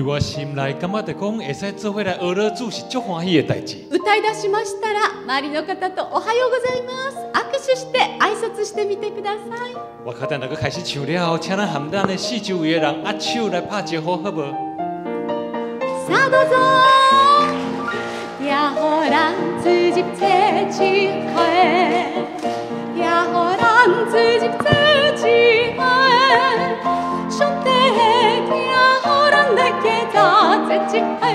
舞台打しましたら、周りの方とおはようございます。握手して挨拶してみてください。我决定要开始唱了，请咱含咱的四周的人握手来拍招呼，好不？沙多嗦，呀呼咱组织在一起，呀呼咱组织在一起。一回，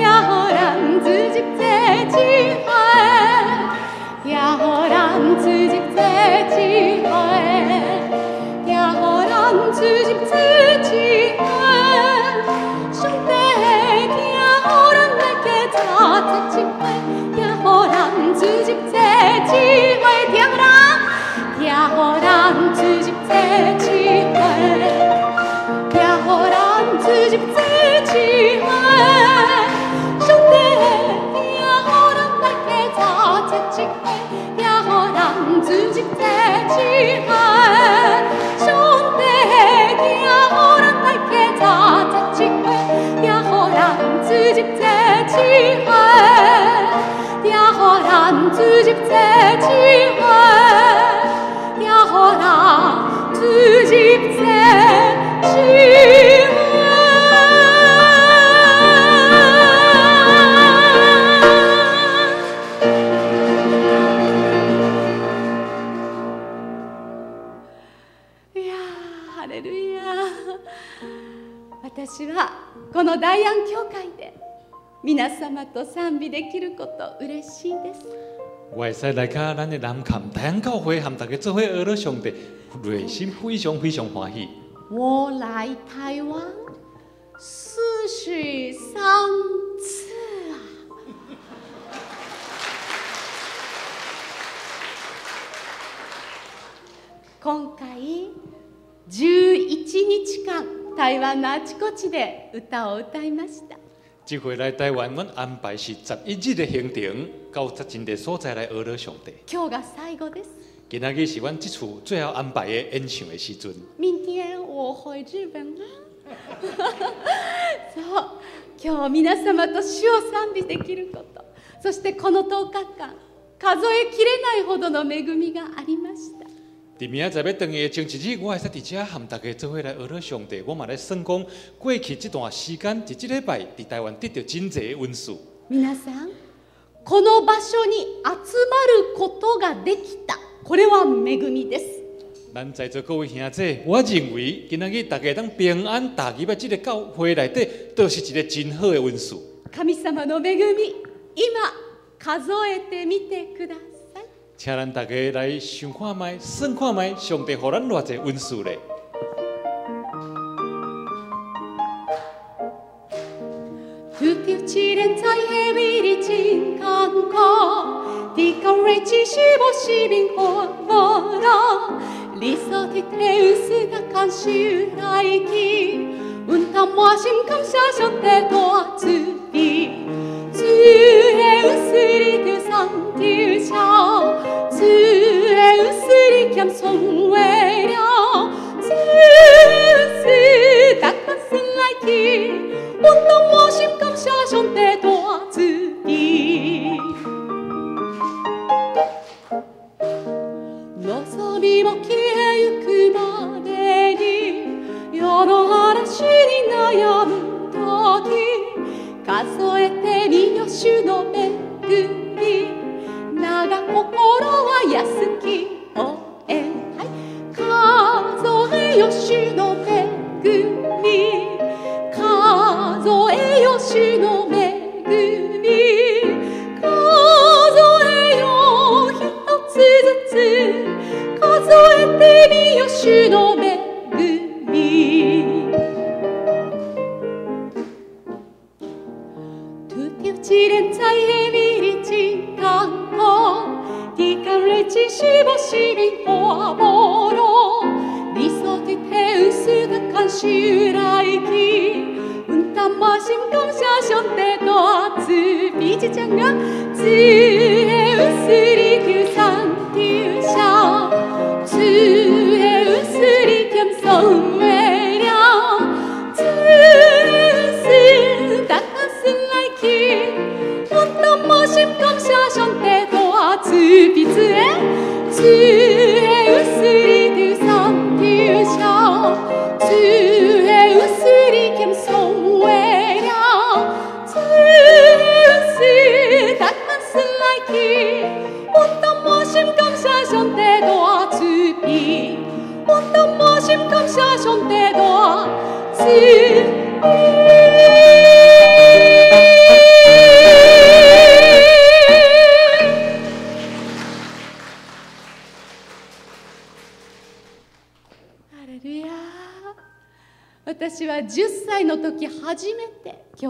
也好人住进这一回，也好人住进这一回，也好人住进这一回。兄弟，也好人来给咱做一回，也好人住进这一回，也人，也好人住进这一回。亲爱兄弟，你啊，我来接咱他接我，你啊，我自己再结婚，你啊，我来组再结婚，你啊，我来再レルヤ私はこの大安教会で皆様と賛美できること嬉しいです為世大家咱嘅南琴聽教會含大家做伙阿拉上帝，內心非常非常歡喜。我來台灣四十三次啊！今回11日間台湾のあちこちで歌を歌いました回来台湾，安排日行程，到所在来上帝。今日が最後です。今日是这次最后安排的演唱的时阵。明天我回日本 そう、今日皆様と主を賛美できること、そしてこの10日間、数えきれないほどの恵みがありました。伫明仔再要日，我还会在遮含大家做伙来阿乐上帝，我嘛在算讲过去这段时间，伫即礼拜，伫台湾得到真侪的恩皆さん、この場所に集まることができた、これは恵みです。在座各位兄弟，我认为今仔日大家当平安，大家在这个教会内底，都是一个真好的温数。神様の恵み、今数えてみてくだ。请咱大家来想看卖，算看卖，上帝给咱偌济温书。嘞。 주의 웃으리 그 상디우셔 주의 웃으리 겸손외려 주스 닦은 슬라기 운동 모심 감샤션 대도와 주이 너서 미먹기에 유크바데니 여러 하라 신이 나야 문덕이 数えてみよ主の恵み長心は安きおえ、はい数えよ主の恵み数えよ主の恵み数えてみよ主の恵み silenza e virici canto di carreci shiba shibi o amoro di sotto te usuga kanshi uraiki un tamashim kamshashon te to atsu pichi chan ga tsue usuri kyusan tiusha tsue usuri kyamson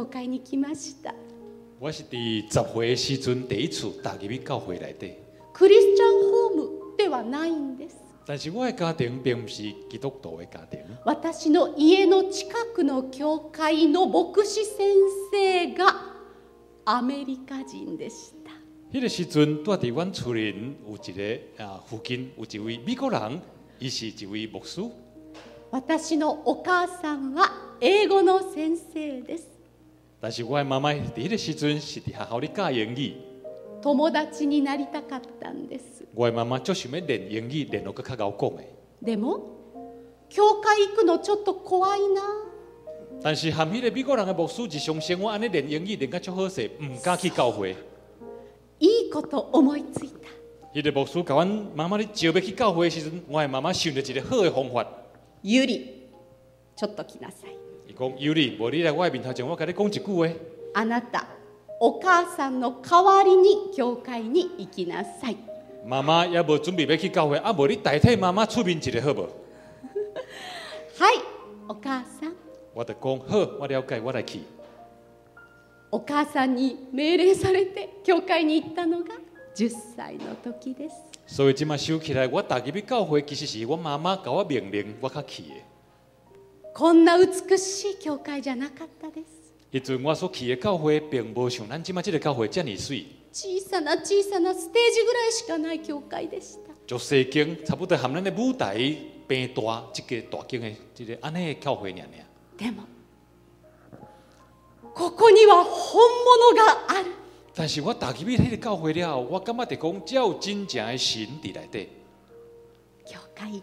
教会に来ました我是十时阵第一次入去教会内底クリスチャンホームではないんです但是我的家庭并不是基督徒的家庭私の家の近くの教会の牧師先生がアメリカ人でした迄个时阵住伫阮厝里有一个啊附近有一位美国人伊是一位牧师私のお母さんは英語の先生です但是我的妈妈，第一时阵是伫学校里教英语。我的妈妈，就想要练英语、练诺个课教讲的。但是含迄个美国人的牧师，一相生我安尼练英语练甲足好势，唔敢去教会。伊个牧师教阮妈妈哩，就要去教会时阵，我爱妈妈想了一个好的方法。讲尤力，我哩来外面他讲话，给你讲一句喂。安娜お母さんの代わりに教会に行きなさい。妈妈也无准备要去教会，啊，无你代替妈妈出面一下好无？是。我讲好，我了解，我来去。お母さんに命令されて教会に行ったのが十歳の時です。所以，今嘛收起来，我大概去教会，其实是我妈妈给我命令，我去的。こんな美しい教会じゃなかったです。迄阵我所去的教会，并无像咱即摆即个教会遮尔水。小さな小さなステージぐらいしかない教会でした。就圣经差不多含咱的舞台平大，即、个大经的即、个安尼的教会尔尔。でも、ここには本物がある。但是我打入去个教会了我感觉得讲，只有真正的神伫内底。教会。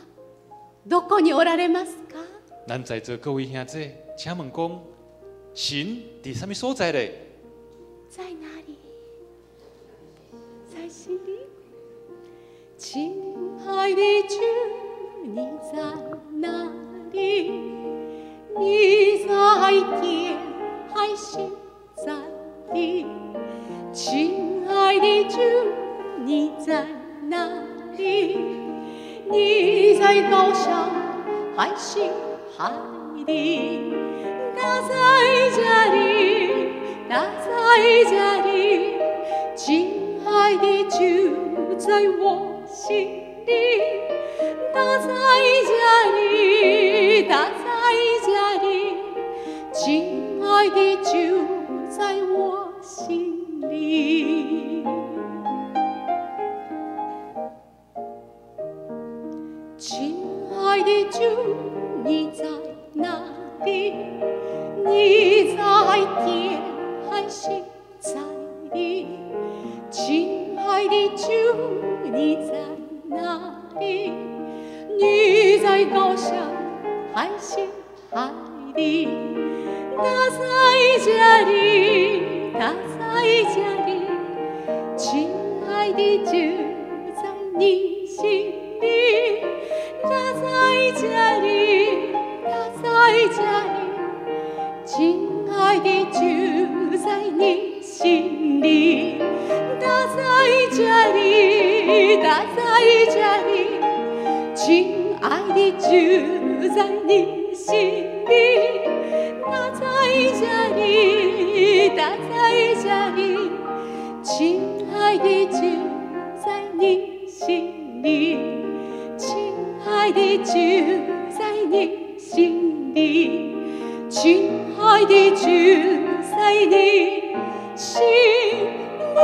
どこにおられますか？那在这各位兄弟，请问讲，心在什么所在嘞？在哪里？在心里。亲爱的主，你在哪里？你在天还是在地？亲爱的主，你在哪里？你在高山海是海底？大在家里，大在家里，亲爱的就在我心里，大在家里，大在家里，亲爱的就在我心里。爱的，主，你在哪里？你在天还是在地？亲爱的，主，你在哪里？你在高山还是海底？他在这里，他在这里。亲爱的，主，在你心里。大里，哉，在哉里，亲爱的就在你心里。大里，哉，在哉里，亲爱的就在你心里。大里，哉，在哉里，亲爱的就在你心里。海的主你心里，群海的主宰你心里。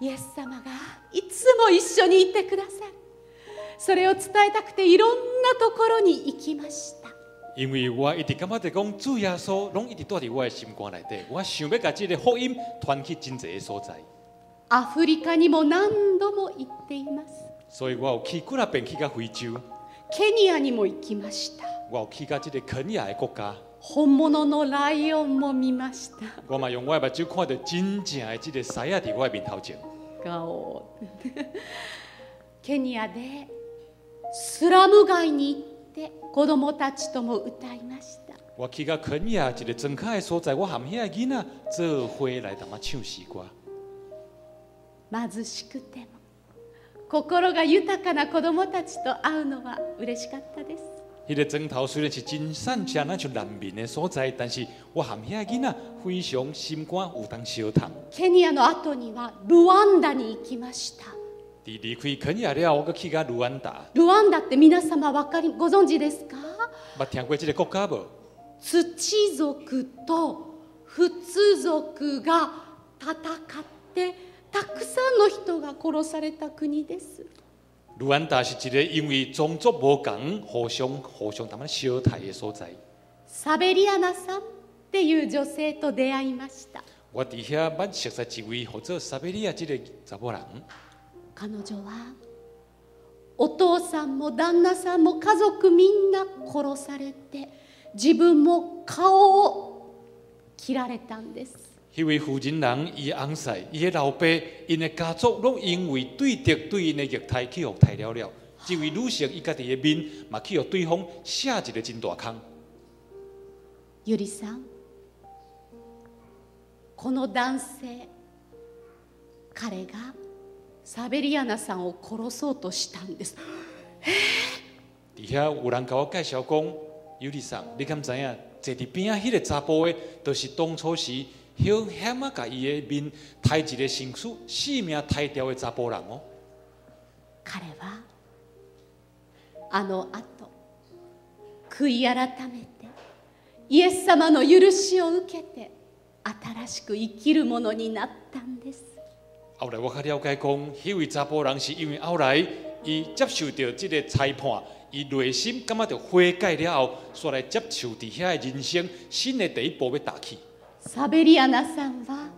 イエス様がいつも一緒にいてくださるそれを伝えたくていろんなところに行きました因为我一直感觉讲主耶稣拢一直住伫我的心肝内底，我想要甲个福音传去真个所在。アフリカにも何度も行っています。所以我有去去到非洲。ケニアにも行きました。我有去到个的国家。本物のライオンも見ました。我嘛用我目睭看到真正的个狮伫我面头前。ケニアで。スラム街に行って子供たちとも歌いました。我去到肯亚开在，我含遐囡仔做来他妈唱貧しくても心が豊かな子供たちと会うのは嬉しかったです。迄个枕头虽然是真散难民的所在，但是我含遐囡仔非常心肝有当相ケニアの後にはルワンダに行きました。離離開肯亞了，我國去到盧安达。盧安达這您們さま分かり、ご存知ですか？我聽過這個国家不？土著族和弗通族在た戰，很多的人民被殺死。盧安達是一個因為種族不同，互相、互相他們消滅的所在。我遇到一位叫做薩貝里亞的女性。彼女はお父さんも旦那さんも家族みんな殺されて自分も顔を切られたんです。迄位人，伊伊老爸，因的家族因为对敌对因的虐待去互杀了了。这位女性伊家己的面嘛去互对方写一个真大坑。ゆりさん、この男性、彼がサベリアナさんを殺そうとしたんです。え底下有人甲我介绍讲，尤里桑，你敢知影？坐伫边啊，迄个查甫是当初时甲伊面一个性命掉查甫人哦。彼はあの後悔い改めてイエス様の許しを受けて新しく生きるものになったんです。后来我较了解讲，迄位查甫人是因为后来，伊接受到即个裁判，伊内心感觉到悔改了后，再来接受底下的人生新的第一步要打起。サベリアナさんは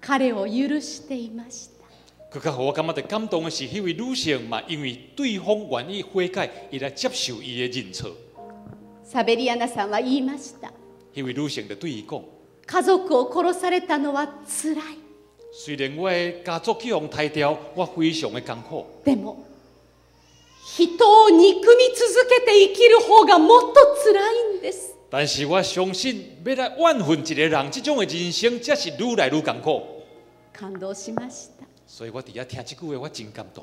彼を許していました。更较好，我感觉到感动的是，迄位女性嘛，因为对方愿意悔改，伊来接受伊的认错。サベリアナさんは言いました。因为女性对伊讲，家族を殺されたのは辛い。虽然我的家族被红泰掉，我非常的艰苦。但是我相信，要来万分一个人，这种的人生才是愈来愈艰苦。所以我底下听这句话，我真感动。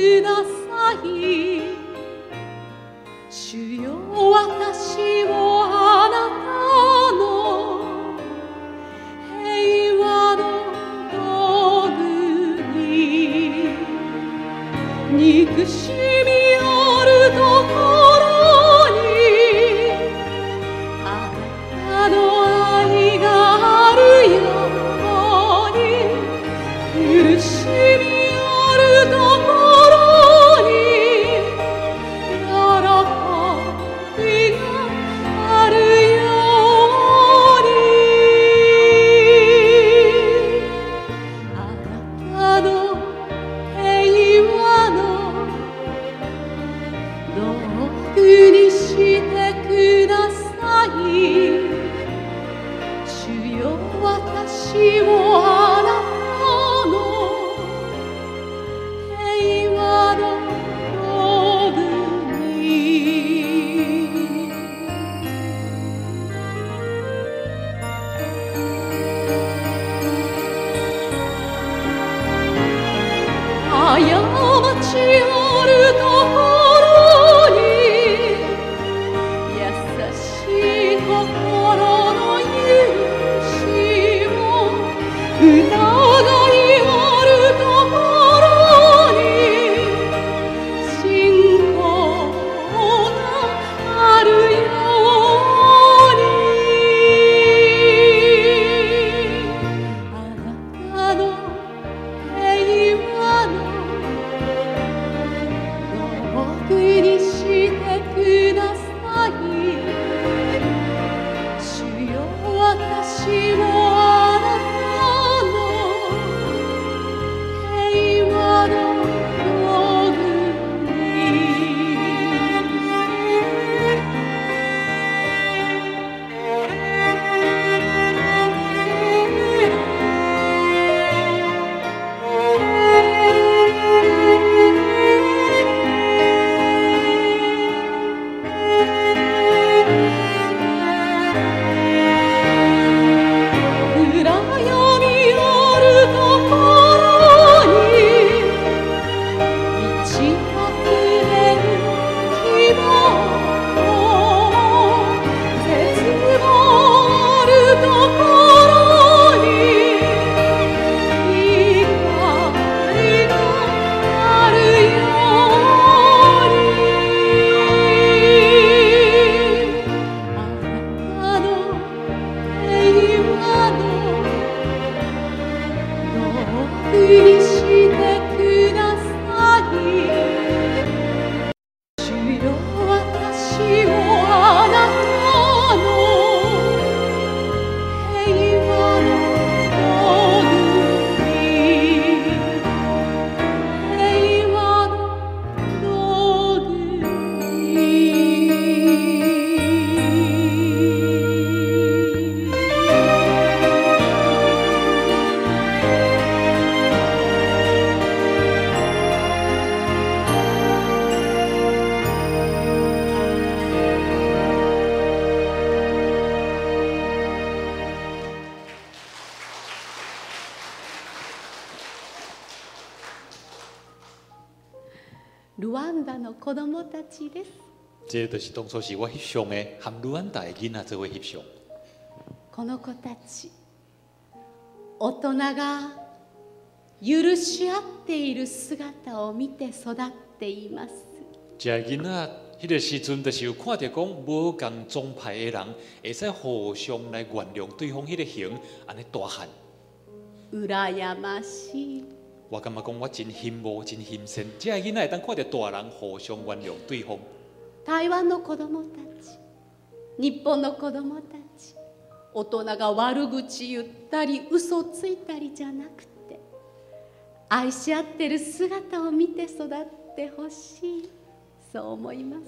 ください主よ私をあなたの平和の道具に憎しみ这就是当初是我翕相的含魯安大囡仔做為翕相。この子たち、大人が許し合っている姿を見て育っています。就是有看到讲，无共宗派的人，会使互相来原谅对方迄个行，安尼大汉。ましい。我感觉讲，我真羡慕，真欣羡，这囡仔会当看到大人互相原谅对方。台湾的供たち、日本的供たち、大人が悪口言，ったり嘘ついたりじゃなくて、愛し合ってる姿を見て育ってほしい、そう思います。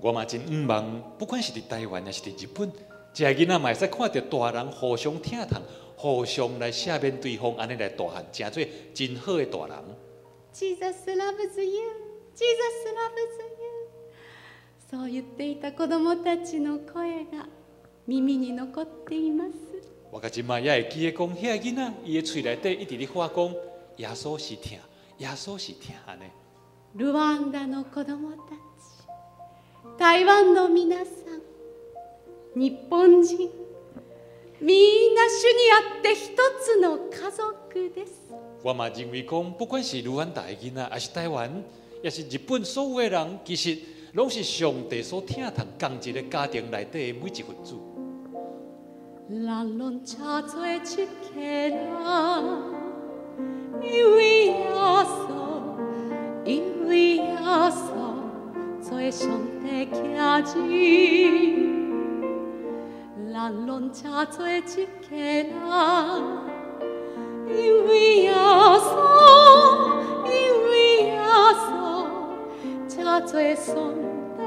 我嘛真唔言，不管是言，台湾还是或日本，言，或讲谎言，或讲谎言，或讲谎言，或互相来赦免对方，安尼来大汉，成做真好的大人。Jesus loves you, Jesus loves you。そう言っていた子供たちの声が耳に残っています。我也伊讲遐囡，伊的嘴内底一直伫发讲，耶稣是听，耶稣是听安尼。ルワンダの子どたち、台湾の皆さん、日本人。みんな主にあって一つの家族です。我们认为讲，不管是卢安达囡仔，还是台湾，也是日本，所有的人其实拢是上帝所疼疼同一个家庭内底每一份子。人拢差做一人，因为耶稣，因为耶稣，做上帝家不论再多艰难，依偎着，依偎着，再的伤悲。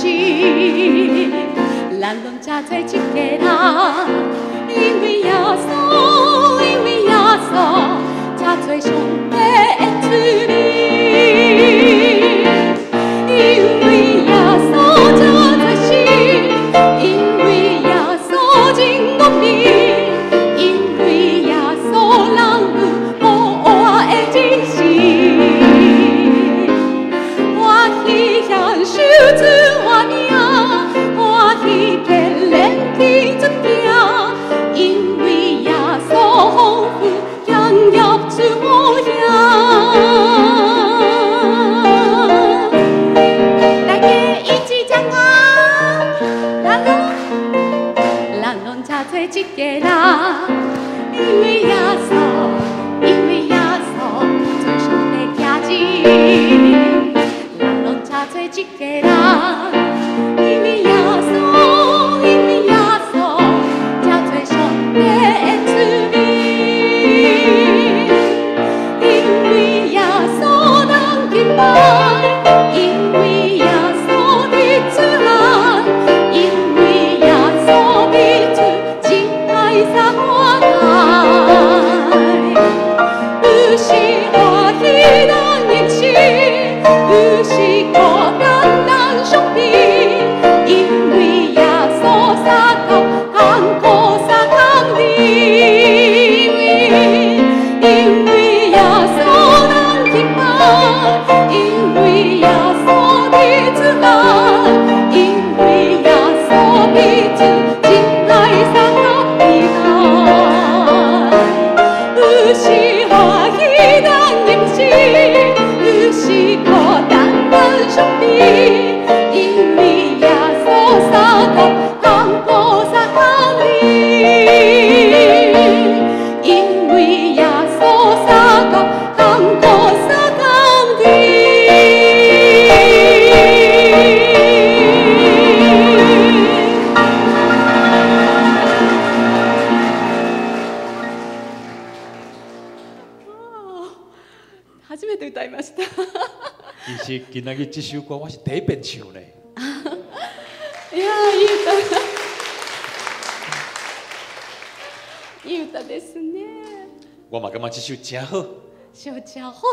去，蓝龙家在去给他，因为要走，因为要走，家在兄弟去你。今日这首歌我是第一遍唱呢。いやいい歌。いい歌ですね。我嘛感觉这首真好。首真好。好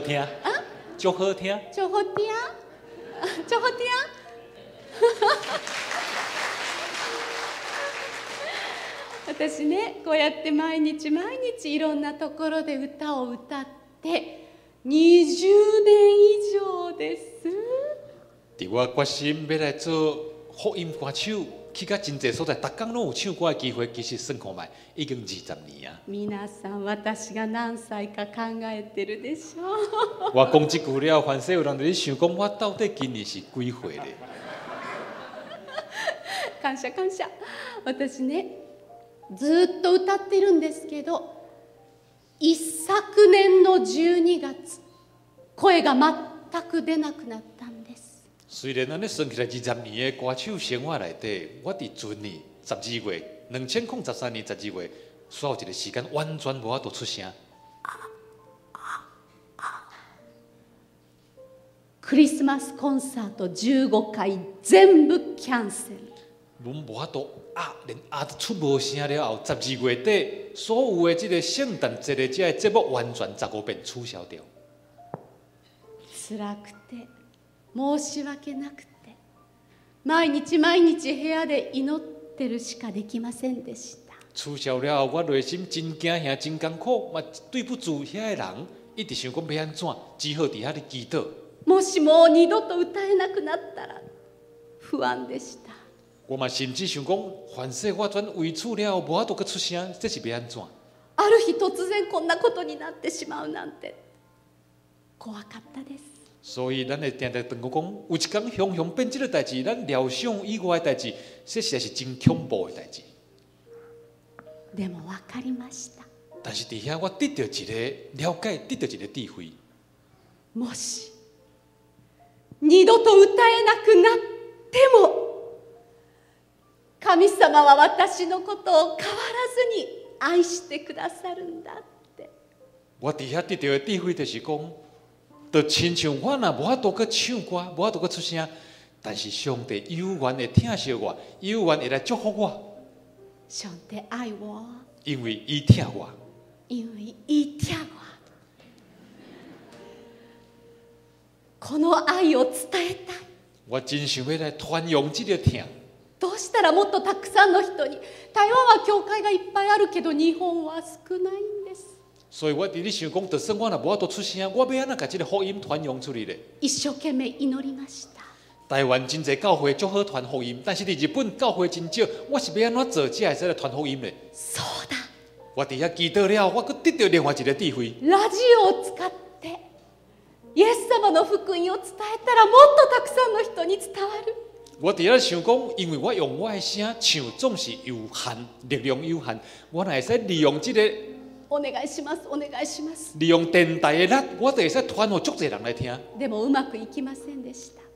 听。啊？好听。好听。好 听。私ねこうやって毎日毎日いろんなところで歌を歌って20年以上です。伫我决心要来做福音歌手，去到真侪所在，逐工拢有唱歌的会，其实算看卖已经二十年啊。皆さん、私が何歳か考えてるでしょう。我讲句了，正有人在想讲，我到底今年是几岁感謝感謝。私ね、ずっと歌ってるんですけど。一昨年の12月声が全く出なくなったんです虽然起来二十年的歌手生活我十二月，两千零十三年十二月，一个时间完全无法度出声。クリスマスコンサート15回全部キャンセル。阮无法度压，连压都出无声了。后十二月底，所有的即个圣诞节的只个节目完全十五遍取消掉。辛くて、申し訳なくて、毎日毎日部屋で祈ってるしかできませんでした。取消了后，我内心真惊，也真艰苦，嘛对不住遐个人，一直想讲要安怎，只好伫遐里祈祷。もしもう二度と歌えなくなったら不安でした。我嘛甚至想讲，反正我转为此了，无法度去出声，这是要安怎？ある日突然こんなことになってしまうなんて怖かったです。所以，咱会定定同我讲，有一天熊熊变即的代志，咱料想以外的代志，这实在是真恐怖的代志。でも分かりました。但是底下我得到一个了解，得到一个智慧。もし二度と歌えなくなっても。神様は私のことを変わらずに愛してくださるんだって。我底下得到的智慧就是讲，就亲像我若无法度去唱歌，无法度去出声，但是上帝有缘会疼惜我，有缘会来祝福我。上帝爱我，因为伊疼我，因为伊疼我。この愛を伝えたい。我真想要来传扬这个疼。どうしたらもっとたくさんの人に台湾は教会がいっぱいあるけど日本は少ないんです所以我伫咧想讲，就算我若无法度出声，我要安怎甲即个福音传扬出去咧？一生懸命祈りました。台湾真侪教会足好传福音，但是伫日本教会真少。我是要安怎做才会使来传福音咧？そうだ。我伫遐祈祷了，我佫得到另外一个智慧。ラジオを使ってイエス様の福音を伝えたらもっとたくさんの人に伝わる。我第二想讲，因为我用我的声唱，总是有限，力量有限，我会使利用这个，利用电台的力，我就会使传给足多人来听。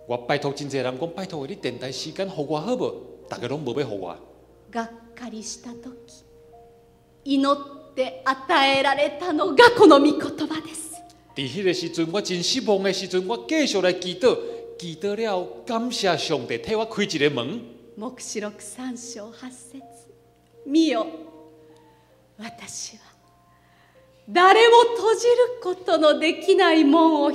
我拜托真多人讲，拜托你电台时间，好我好不？大家拢无咩好话。在那个时阵，我真失望的时阵，我继续来祈祷。记得了，感谢上帝替我开一个门。目十六三章八节，美奥，我是，谁也莫锁住的门，我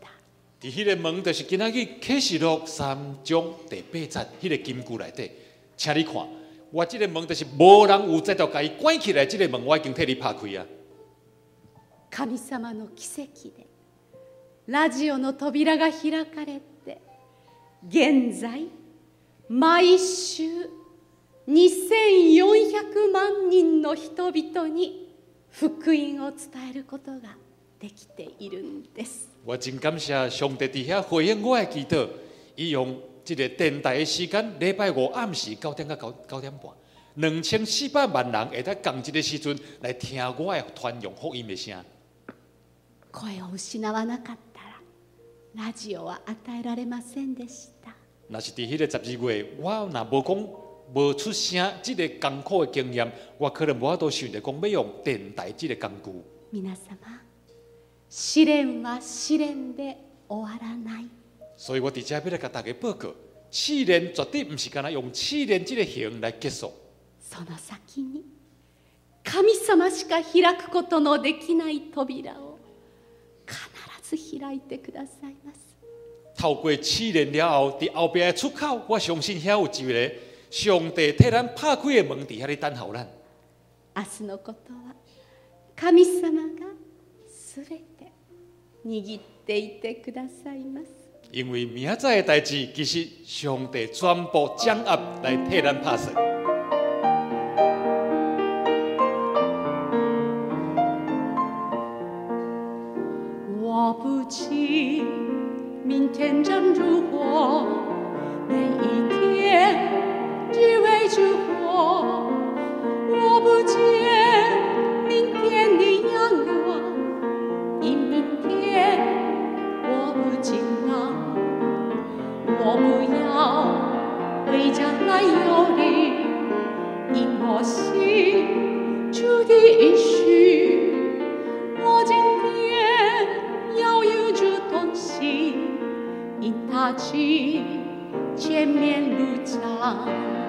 打开。这个门就是吉纳吉，启示录三章第八节，个金句请你看，我个门就是无人有度关起来，个门我已经替你打开啊。ラジオの扉が開かれて現在毎週2400万人の人々に福音を伝えることができているんです。我真感謝上帝底下回应我的祈祷，伊用这个电台的时间，礼拜五暗时九点到九九点半，两千四百万人会在同一个时阵来听我的传扬福音的声。声を失わなかった。ラジオは与えられませんでした。那是伫迄个十二月，我若无讲无出声，即、這个艰苦的经验，我可能无想着讲要用电台即个工具。皆様、試練は試練で終わらない。所以我伫遮要来甲大家报告，試練毋是干那用試練即个形来结束。その先に神様しか開くことのできない扉を。透过试炼了后，伫后边的出口，我相信还有机会。上帝替咱拍开的门底下，的等候咱。明日的代志，其实上帝全部掌握来替咱拍算。起，明天将如火，每一天只为烛火。我不见明天的阳光，因明天我不勤劳。我不要回家来忧虑，因我。down.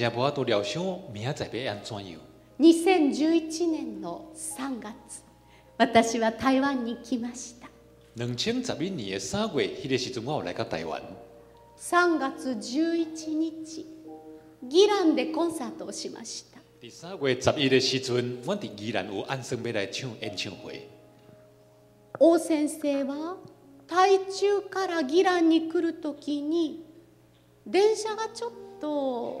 在博都聊想明仔日安怎样？二千十一年的三月，我到台湾来了。二千十一年の三月，迄个时阵我来台湾。三月十一日，吉兰的演唱会。第三月十一的时阵，我伫吉兰有按生要来唱演唱会。王先生在台中来吉兰的时，电车有点。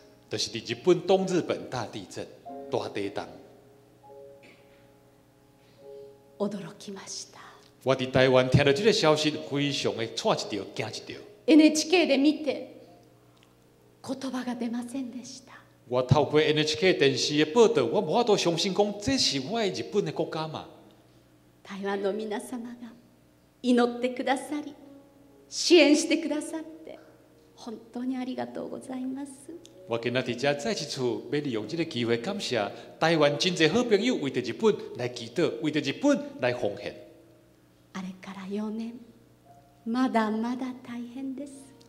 就是伫日本东日本大地震，大地动。我伫台湾听到这个消息，非常的错一条，惊一条。我透过 NHK 电视的报道，我无法度相信讲这是我日本的国家嘛。台湾的皆様が祈ってくださり、支援してくださって本当にありがとうございます。我今仔日再一次要利用这个机会，感谢台湾真侪好朋友为着日本来祈祷，为着日本来奉献。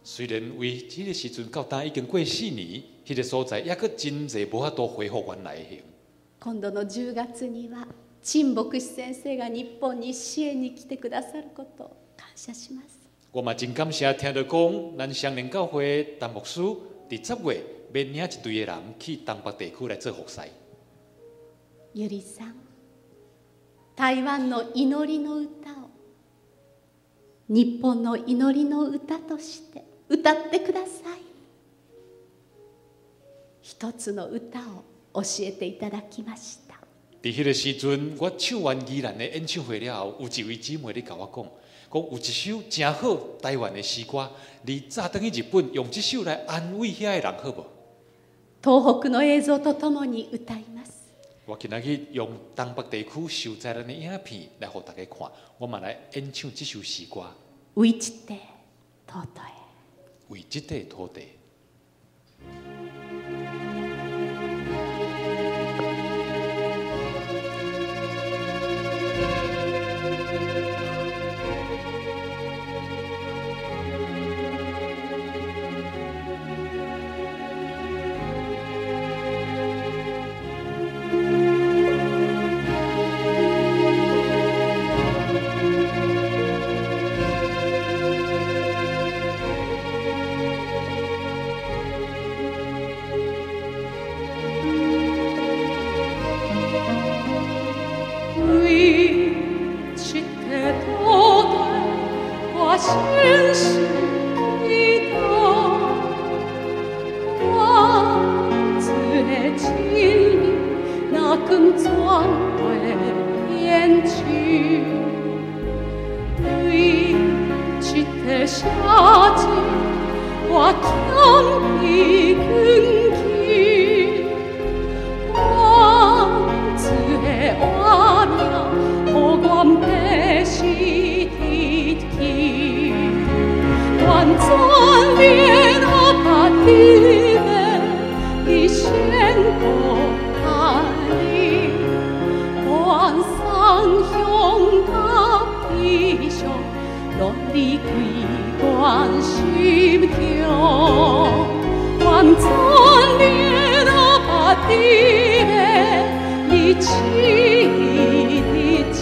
虽然为这个时阵到达已经过四年，迄个所在也阁真侪无阿多恢复原来形。今度月，牧先生日本支援，来我嘛真感谢，听得讲咱上联教会陈牧师第十月。別兩一堆的人去东北地区来做服侍。台灣的祈禱的歌，日本祈歌，として歌ってください。一つの歌を教えていただきました。在迄个时阵，我唱完伊兰的演唱會了後，有一位姊妹咧跟我講，讲有一首真好，台灣的詩歌，你早登於日本用这首来安慰遐嘅人，好不？東北の映像とともに歌います。我今日用東北地受的影片来给大家看，我们来演唱这首诗歌。为地土地，为地土地。万转灭阿巴底一千个阿里，万三雄嘎皮落地归心窍。万转灭阿一千家，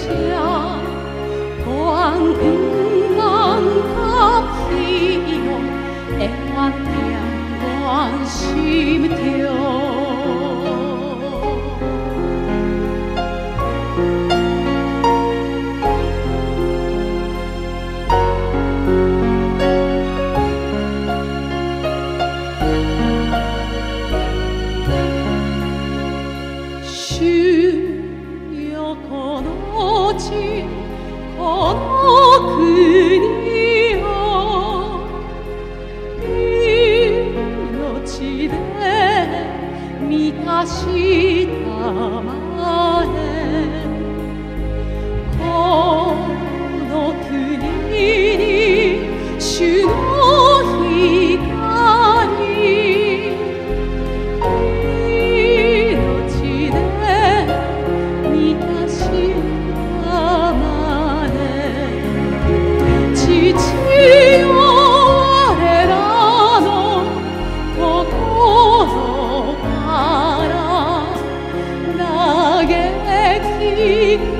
我点关心着。You.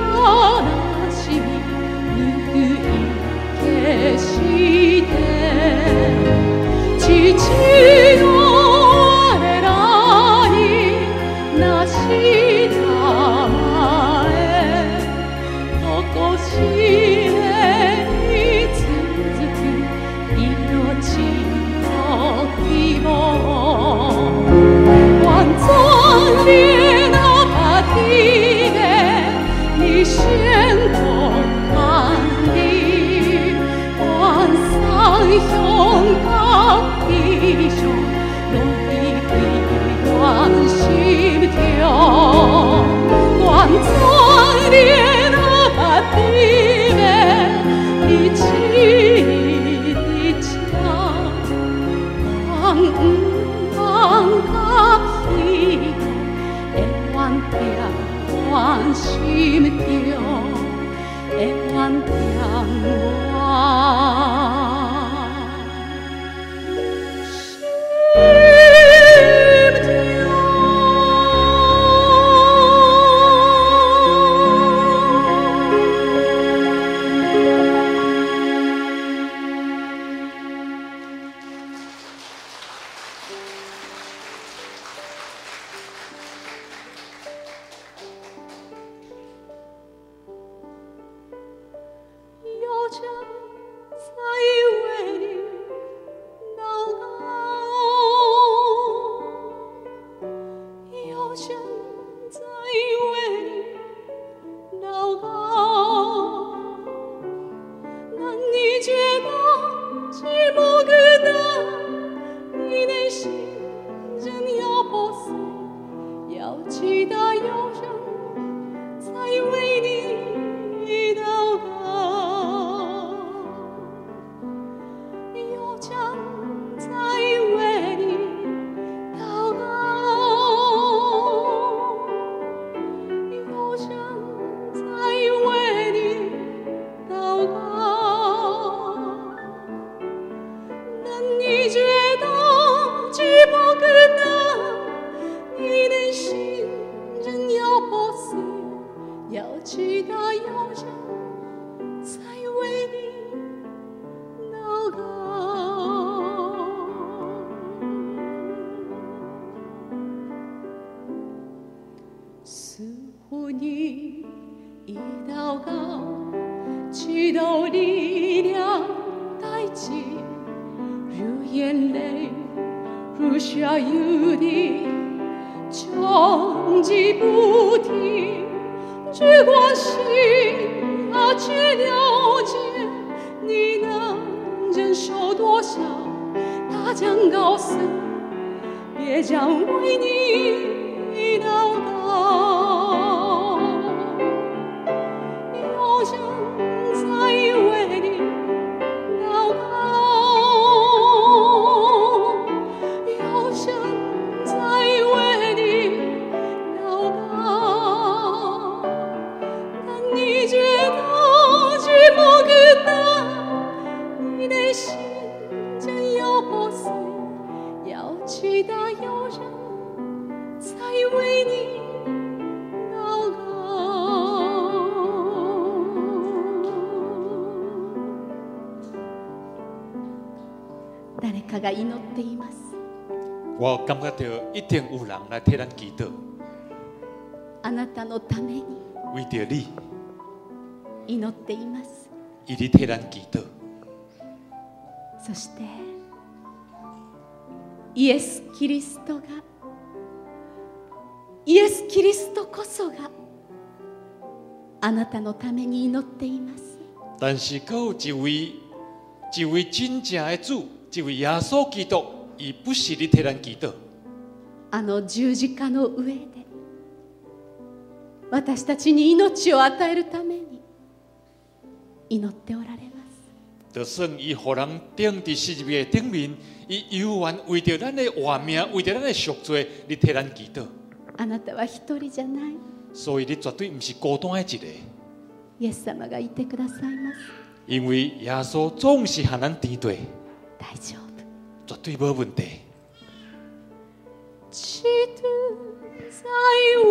bien. 一定有人来替咱祈祷。あなたのために为着你祈っています。伊伫替咱祈祷。そしてイエス・キリストがイエス・キリストこそがあなたのために祈っています。但是，有一位、一位真正的主，一位耶稣基督，伊不是你替咱祈祷。あの十字架の上で私たちに命を与えるために祈っておられます。得胜伊互人顶伫十字架顶面，伊犹原为着咱的活命，为着咱的赎罪，你替咱祈祷。あなたは一人じゃない。所以你绝对毋是孤单的一个。イエス様がいてくださいます。因为耶稣总是和咱敌对。大丈夫。绝对无问题。sei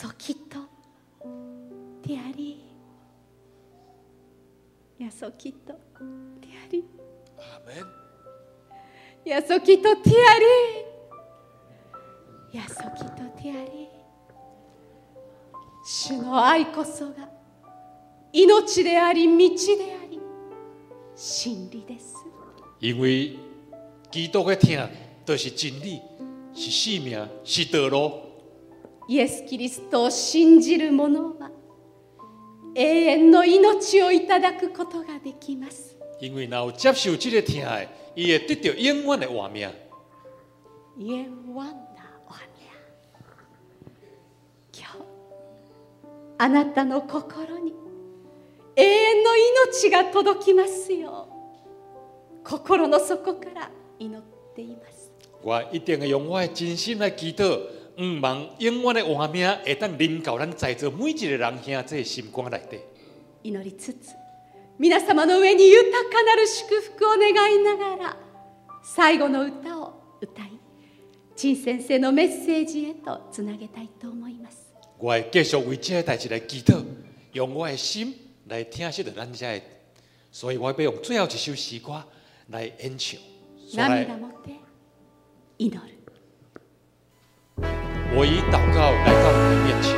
そきっとてやりやそきっとてやりアメンやそきっとてやりやそきっとてやり主の愛こそが命であり道であり真理です因为基督的听都是真理是生命是道路イエス・キリストを信じる者は永遠の命をいただくことができます。因为接受这个爱，伊会得到永远的永远的今日、あなたの心に永遠の命が届きますよ心の底から祈っています。我一定会用我的真心来祈祷。毋茫永遠的活命会当临到咱在座每一个人兄弟心肝内底。祈りつつ、皆様の上に豊かなる祝福を願いながら、最後の歌を歌い、陳先生のメッセージへとつなげたいと思います。我会继续为这个代志来祈祷，用我的心来听识着咱遮的，所以我要用最后一首诗歌来演唱。涙もて祈る。我以祷告来到你的面前。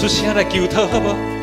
出声来求托好无？